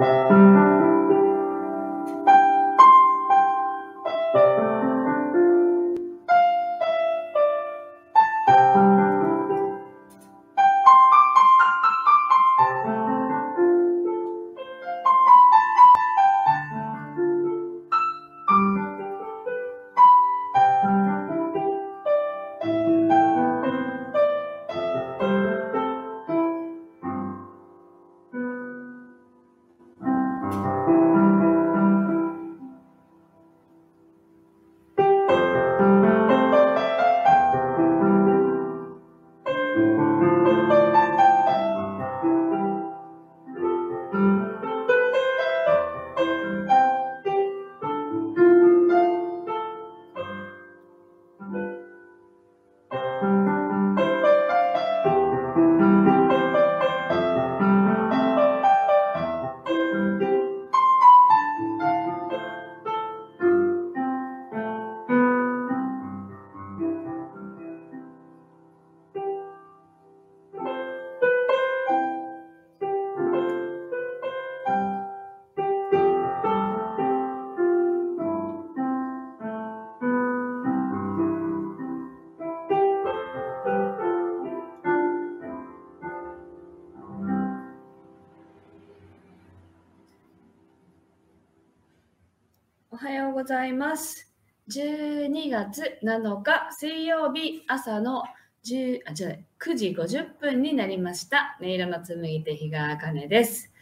おはざいます。12月7日水曜日朝の10あじゃ9時50分になりました。音色の紡手日川茜です。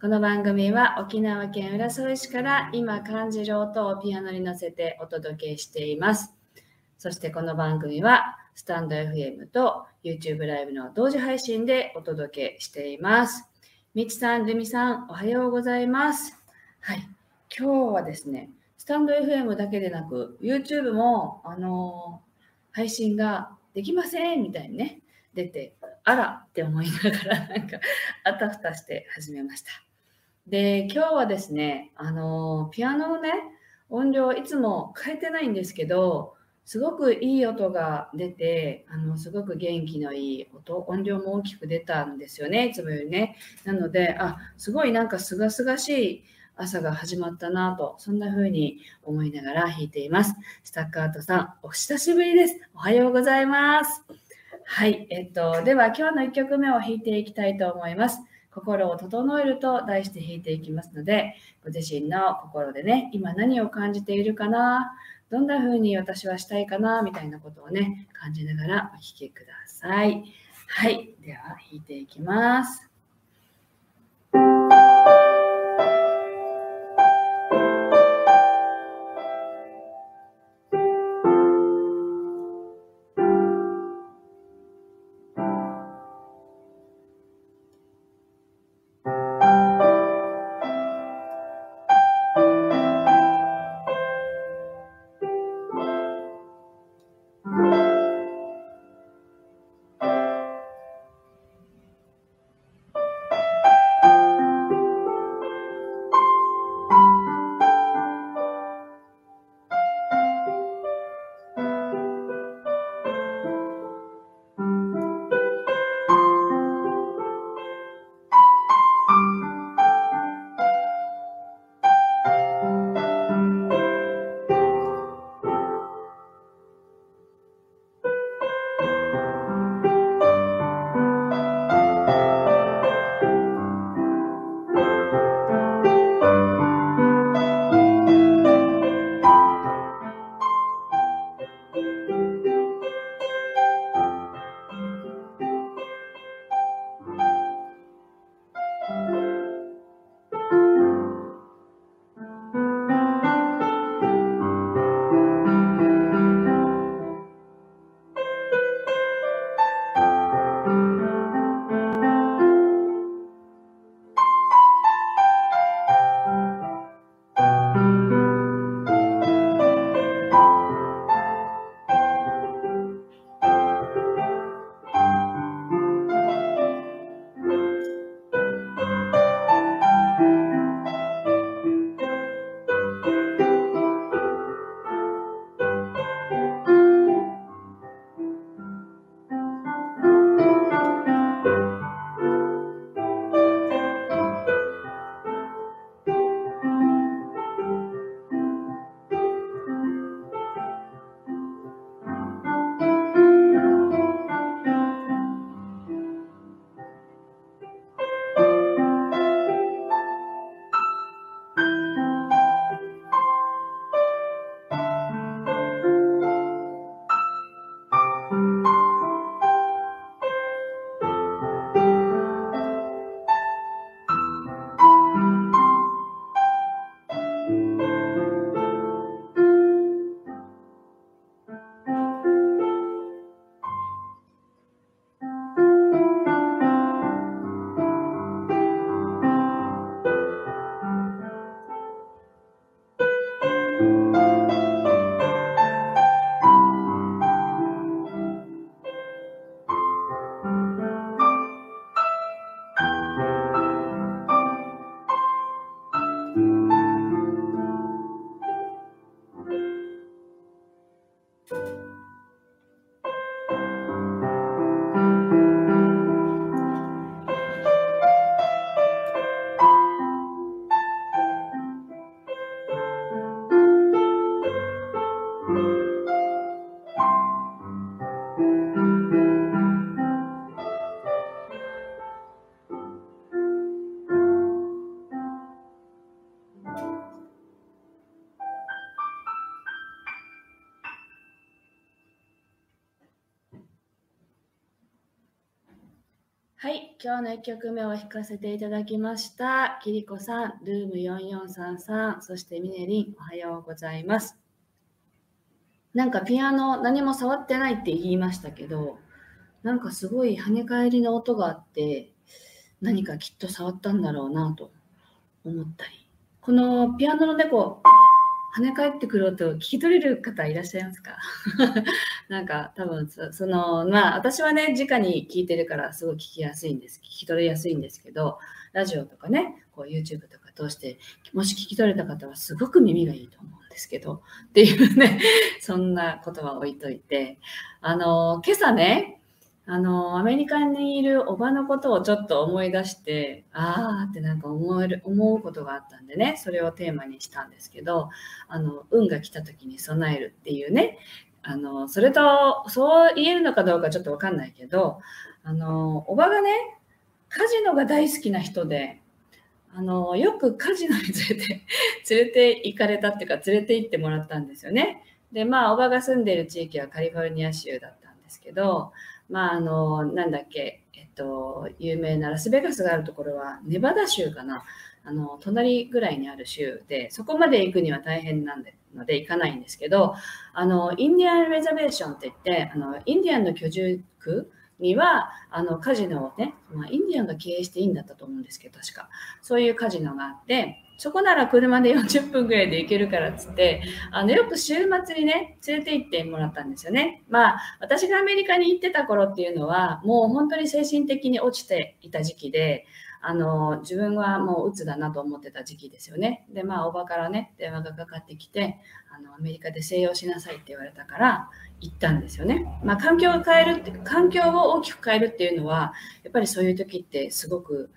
この番組は沖縄県浦添市から今感じる音をピアノに乗せてお届けしています。そしてこの番組はスタンド FM と YouTube ライブの同時配信でお届けしています。みちさん、るみさん、おはようございます。はい。今日はですね、スタンド FM だけでなく、YouTube も、あのー配信ができませんみたいにね、出て、あらって思いながら、なんか、あたふたして始めました。で、今日はですね、あのーピアノのね、音量いつも変えてないんですけど、すごくいい音が出て、あの、すごく元気のいい音、音量も大きく出たんですよね、いつもよりね。なので、あ、すごいなんかすがすがしい朝が始まったなと、そんな風に思いながら弾いています。スタッカートさん、お久しぶりです。おはようございます。はい、えっと、では今日の1曲目を弾いていきたいと思います。心を整えると題して弾いていきますので、ご自身の心でね、今何を感じているかな、どんな風に私はしたいかな、みたいなことをね、感じながらお聴きください。はい、では弾いていきます。今日の1曲目を弾かせていただきました。キリコさん、ルーム4433、そしてミネリン、おはようございます。なんかピアノ何も触ってないって言いましたけど、なんかすごい跳ね返りの音があって、何かきっと触ったんだろうなと思ったり。このピアノの猫、跳ね返ってくる音を聞き取れる方いらっしゃいますか？なんか多分そのまあ私はね直に聞いてるからすごい聞きやすいんです聞き取れやすいんですけどラジオとかねこう YouTube とか通してもし聞き取れた方はすごく耳がいいと思うんですけどっていうねそんなことは置いといてあの今朝ねあのアメリカにいるおばのことをちょっと思い出してああってなんか思える思うことがあったんでねそれをテーマにしたんですけどあの運が来た時に備えるっていうねあのそれとそう言えるのかどうかちょっと分かんないけどあのおばがねカジノが大好きな人であのよくカジノに連れて 連れて行かれたっていうか連れて行ってもらったんですよね。でまあおばが住んでいる地域はカリフォルニア州だったんですけどまああのなんだっけえっと有名なラスベガスがあるところはネバダ州かな。あの隣ぐらいにある州でそこまで行くには大変なんでので行かないんですけどあのインディアン・レザベーションって言ってあのインディアンの居住区にはあのカジノをね、まあ、インディアンが経営していいんだったと思うんですけど確か。そういうカジノがあってそこなら車で40分ぐらいで行けるからっつってあのよく週末にね連れて行ってもらったんですよね。まあ私がアメリカに行ってた頃っていうのはもう本当に精神的に落ちていた時期であの自分はもう鬱だなと思ってた時期ですよね。でまあおばからね電話がかかってきてあのアメリカで静養しなさいって言われたから行ったんですよね。まあ環境を変えるって環境を大きく変えるっていうのはやっぱりそういう時ってすごく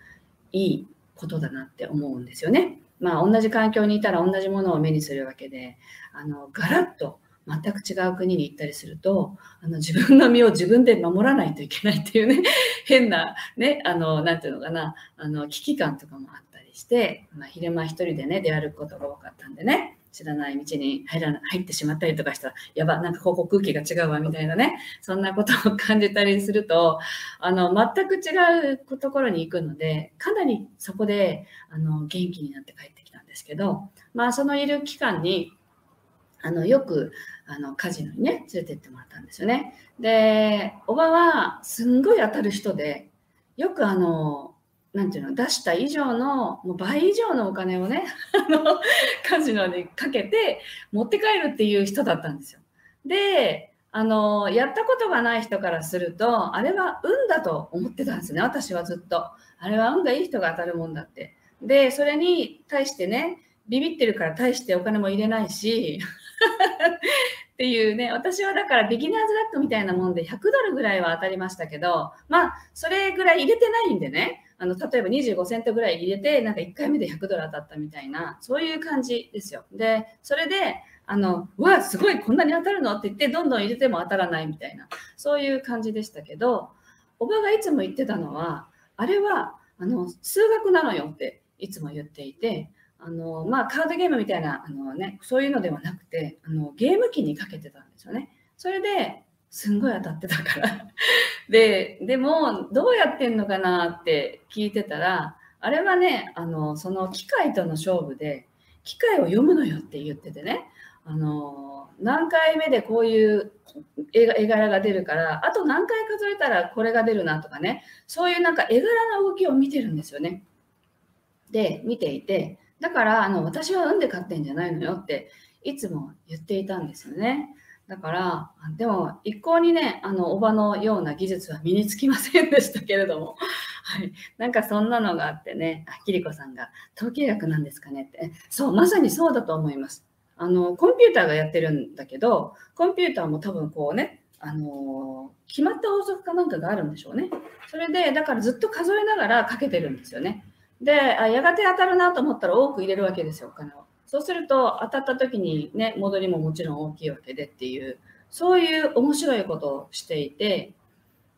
いいことだなって思うんですよね。まあ同じ環境にいたら同じものを目にするわけであのガラッと全く違う国に行ったりするとあの自分の身を自分で守らないといけないっていうね 変なねあのなていうのかなあの危機感とかもあったりして、まあ、昼間一人でね出歩くことが多かったんでね。知らない道に入ら入ってしまったりとかしたらやばなんかここ空気が違うわみたいなねそんなことを感じたりするとあの全く違うところに行くのでかなりそこであの元気になって帰ってきたんですけどまあそのいる期間にあのよくあのカジノにね連れてってもらったんですよね。でおばはすんごい当たる人でよくあのなんていうの出した以上のもう倍以上のお金をね あのカジノにかけて持って帰るっていう人だったんですよ。であのやったことがない人からするとあれは運だと思ってたんですね私はずっと。あれは運がいい人が当たるもんだって。でそれに対してねビビってるから大してお金も入れないし っていうね私はだからビギナーズラックみたいなもんで100ドルぐらいは当たりましたけどまあそれぐらい入れてないんでねあの例えば25セントぐらい入れてなんか1回目で100ドル当たったみたいなそういう感じですよ。でそれであのうわすごいこんなに当たるの？って言ってどんどん入れても当たらないみたいなそういう感じでしたけどおばがいつも言ってたのはあれはあの数学なのよっていつも言っていてあのまあ、カードゲームみたいなあの、ね、そういうのではなくてあのゲーム機にかけてたんですよね。それですんごい当たってたから。ででもどうやってんのかなって聞いてたらあれはねあのその機械との勝負で機械を読むのよって言っててねあの何回目でこういう絵柄が出るからあと何回数えたらこれが出るなとかねそういうなんか絵柄の動きを見てるんですよね。で見ていてだからあの私は運で勝ってんじゃないのよっていつも言っていたんですよね。だからでも一向にねあのおばのような技術は身につきませんでしたけれども、はい、なんかそんなのがあってねあきりこさんが統計学なんですかね？ってそうまさにそうだと思います。あのコンピューターがやってるんだけどコンピューターも多分こうねあの決まった法則かなんかがあるんでしょうね。それでだからずっと数えながらかけてるんですよね。であやがて当たるなと思ったら多く入れるわけですよお金を。そうすると当たった時にね戻りももちろん大きいわけでっていうそういう面白いことをしていて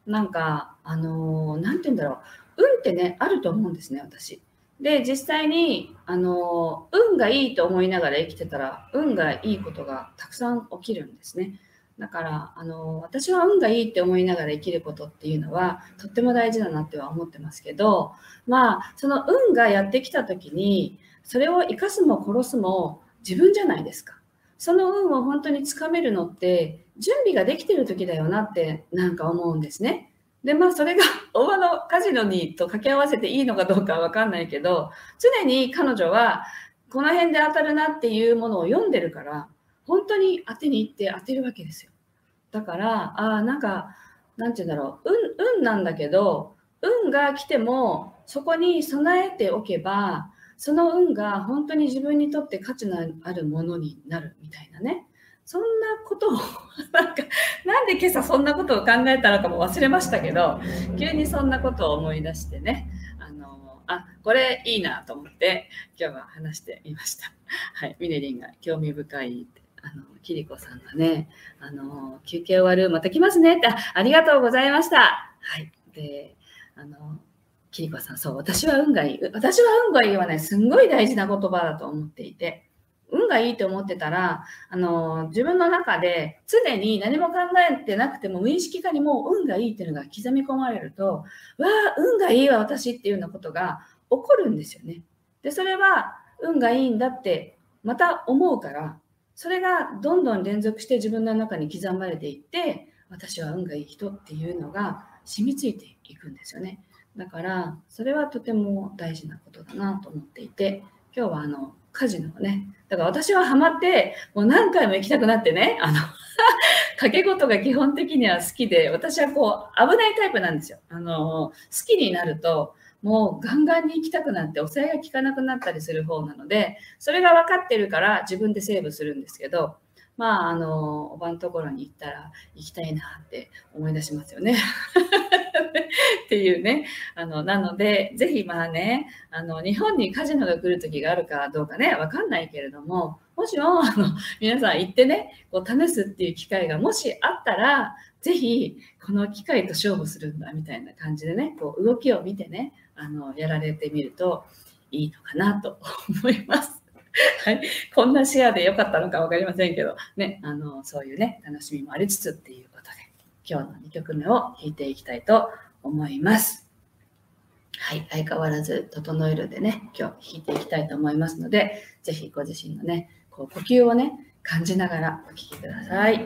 なんかあの何て言うんだろう運ってねあると思うんですね私。で実際にあの運がいいと思いながら生きてたら運がいいことがたくさん起きるんですね。だからあの私は運がいいって思いながら生きることっていうのはとっても大事だなっては思ってますけどまあその運がやってきた時にそれを生かすも殺すも自分じゃないですか。その運を本当につかめるのって準備ができてる時だよなってなんか思うんですね。でまあそれが 大場のカジノにと掛け合わせていいのかどうかは分かんないけど常に彼女はこの辺で当たるなっていうものを読んでるから本当に当てに行って当てるわけですよ。だからああなんかなんて言うんだろう運運なんだけど運が来てもそこに備えておけばその運が本当に自分にとって価値のあるものになるみたいなねそんなことを なんかなんで今朝そんなことを考えたのかも忘れましたけど急にそんなことを思い出してねあのあこれいいなと思って今日は話してみました。はい、ミネリンが興味深いあの、キリコさんがね、あの、休憩終わる、また来ますねってあ、りがとうございました。はい。で、あの、キリコさん、そう、私は運がいい。私は運がいいはね、すんごい大事な言葉だと思っていて、運がいいと思ってたら、あの、自分の中で常に何も考えてなくても、無意識化にもう運がいいっていうのが刻み込まれると、わあ、運がいいわ、私っていうようなことが起こるんですよね。で、それは運がいいんだってまた思うから、それがどんどん連続して自分の中に刻まれていって私は運がいい人っていうのが染みついていくんですよね。だからそれはとても大事なことだなと思っていて今日はあのカジノをねだから私はハマってもう何回も行きたくなってねあの 掛け事が基本的には好きで私はこう危ないタイプなんですよ。あの好きになるともうガンガンに行きたくなって抑えが効かなくなったりする方なのでそれが分かってるから自分でセーブするんですけどまああのおばのところに行ったら行きたいなって思い出しますよね。っていうねあのなのでぜひまあねあの日本にカジノが来る時があるかどうかね分かんないけれどももしもあの皆さん行ってねこう試すっていう機会がもしあったらぜひこの機会と勝負するんだみたいな感じでねこう動きを見てねあのやられてみるといいのかなと 思います。はい、こんなシェアで良かったのか分かりませんけど、ね、あのそういうね楽しみもありつつっていうことで今日の2曲目を弾いていきたいと思います。はい、相変わらず整えるでね今日弾いていきたいと思いますので是非ご自身のねこう呼吸をね感じながらお聴きください。はい、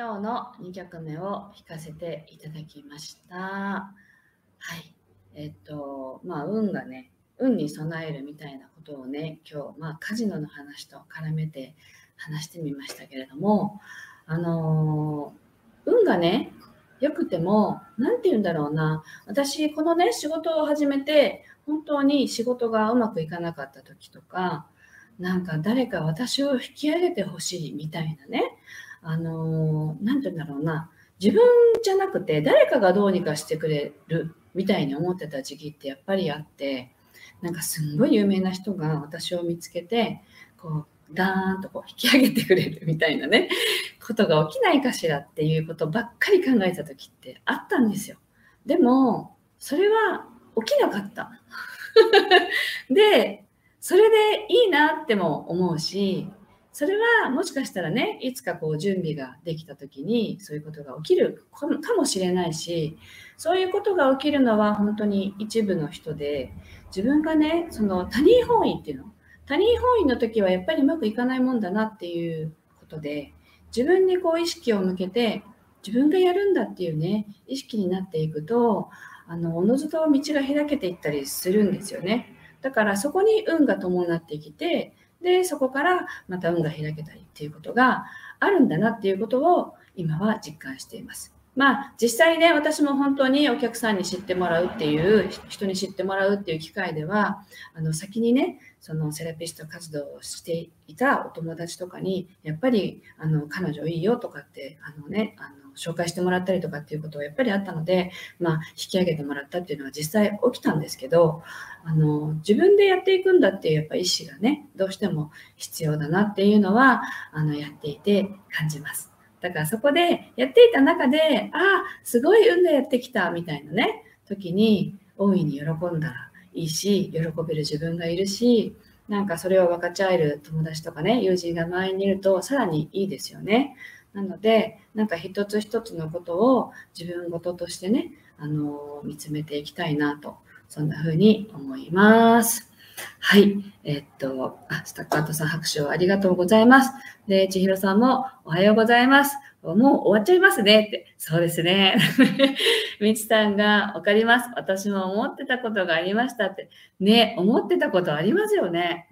今日の2曲目を弾かせていただきました。はい、えっと、まあ、運がね、運に備えるみたいなことをね、今日、まあ、カジノの話と絡めて話してみましたけれども、あのー、運がね、良くても、何て言うんだろうな、私、このね、仕事を始めて、本当に仕事がうまくいかなかった時とか、なんか誰か私を引き上げてほしいみたいなね、あのー、て言うんだろうな、自分じゃなくて誰かがどうにかしてくれるみたいに思ってた時期ってやっぱりあって、なんかすんごい有名な人が私を見つけて、こう、ダーンとこう引き上げてくれるみたいなね、ことが起きないかしらっていうことばっかり考えた時ってあったんですよ。でも、それは起きなかった。で、それでいいなっても思うし、それはもしかしたらね、いつかこう準備ができた時にそういうことが起きるかもしれないし、そういうことが起きるのは本当に一部の人で、自分がね、その他人本位っていうの、他人本位の時はやっぱりうまくいかないもんだなっていうことで、自分にこう意識を向けて、自分がやるんだっていうね、意識になっていくと、あの、おのずと道が開けていったりするんですよね。だからそこに運が伴ってきて、で、そこからまた運が開けたりっていうことがあるんだなっていうことを今は実感しています。まあ実際ね、私も本当にお客さんに知ってもらうっていう、人に知ってもらうっていう機会では、あの先にね、そのセラピスト活動をしていたお友達とかに、やっぱりあの彼女いいよとかって、あのね、あの紹介してもらったりとかっていうことはやっぱりあったので、まあ引き上げてもらったっていうのは実際起きたんですけど、あの自分でやっていくんだっていうやっぱ意思がね、どうしても必要だなっていうのは、あのやっていて感じます。だからそこでやっていた中で、ああ、すごい運がやってきたみたいなね、時に大いに喜んだらいいし、喜べる自分がいるし、なんかそれを分かち合える友達とかね、友人が周りにいるとさらにいいですよね。なので、なんか一つ一つのことを自分事としてね、あの見つめていきたいなと、そんな風に思います。はい。えっと、あ、スタッカートさん拍手をありがとうございます。で、千尋さんもおはようございます。もう終わっちゃいますねって。そうですね。みちさんがわかります。私も思ってたことがありましたって。ね、思ってたことありますよね。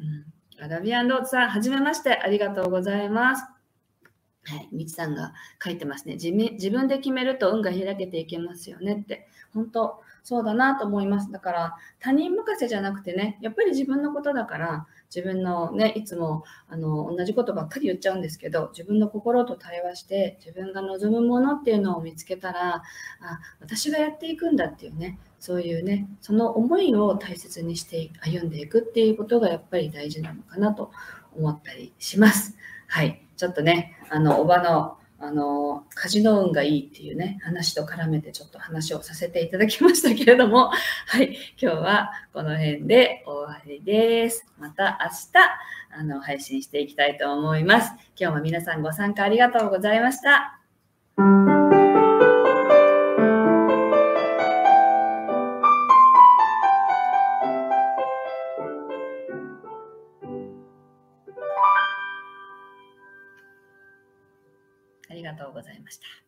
うん、アラビアンロードさん、はじめまして。ありがとうございます。はい、みちさんが書いてますね自。自分で決めると運が開けていけますよねって。本当、そうだなと思います。だから他人任せじゃなくてね、やっぱり自分のことだから、自分のね、いつもあの同じことばっかり言っちゃうんですけど、自分の心と対話して、自分が望むものっていうのを見つけたら、あ、私がやっていくんだっていうね、そういうね、その思いを大切にして歩んでいくっていうことがやっぱり大事なのかなと思ったりします。はい。ちょっとね、あの、おばのあの、カジノ運がいいっていうね、話と絡めてちょっと話をさせていただきましたけれども、はい、今日はこの辺で終わりです。また明日、あの、配信していきたいと思います。今日も皆さんご参加ありがとうございました。とうございました。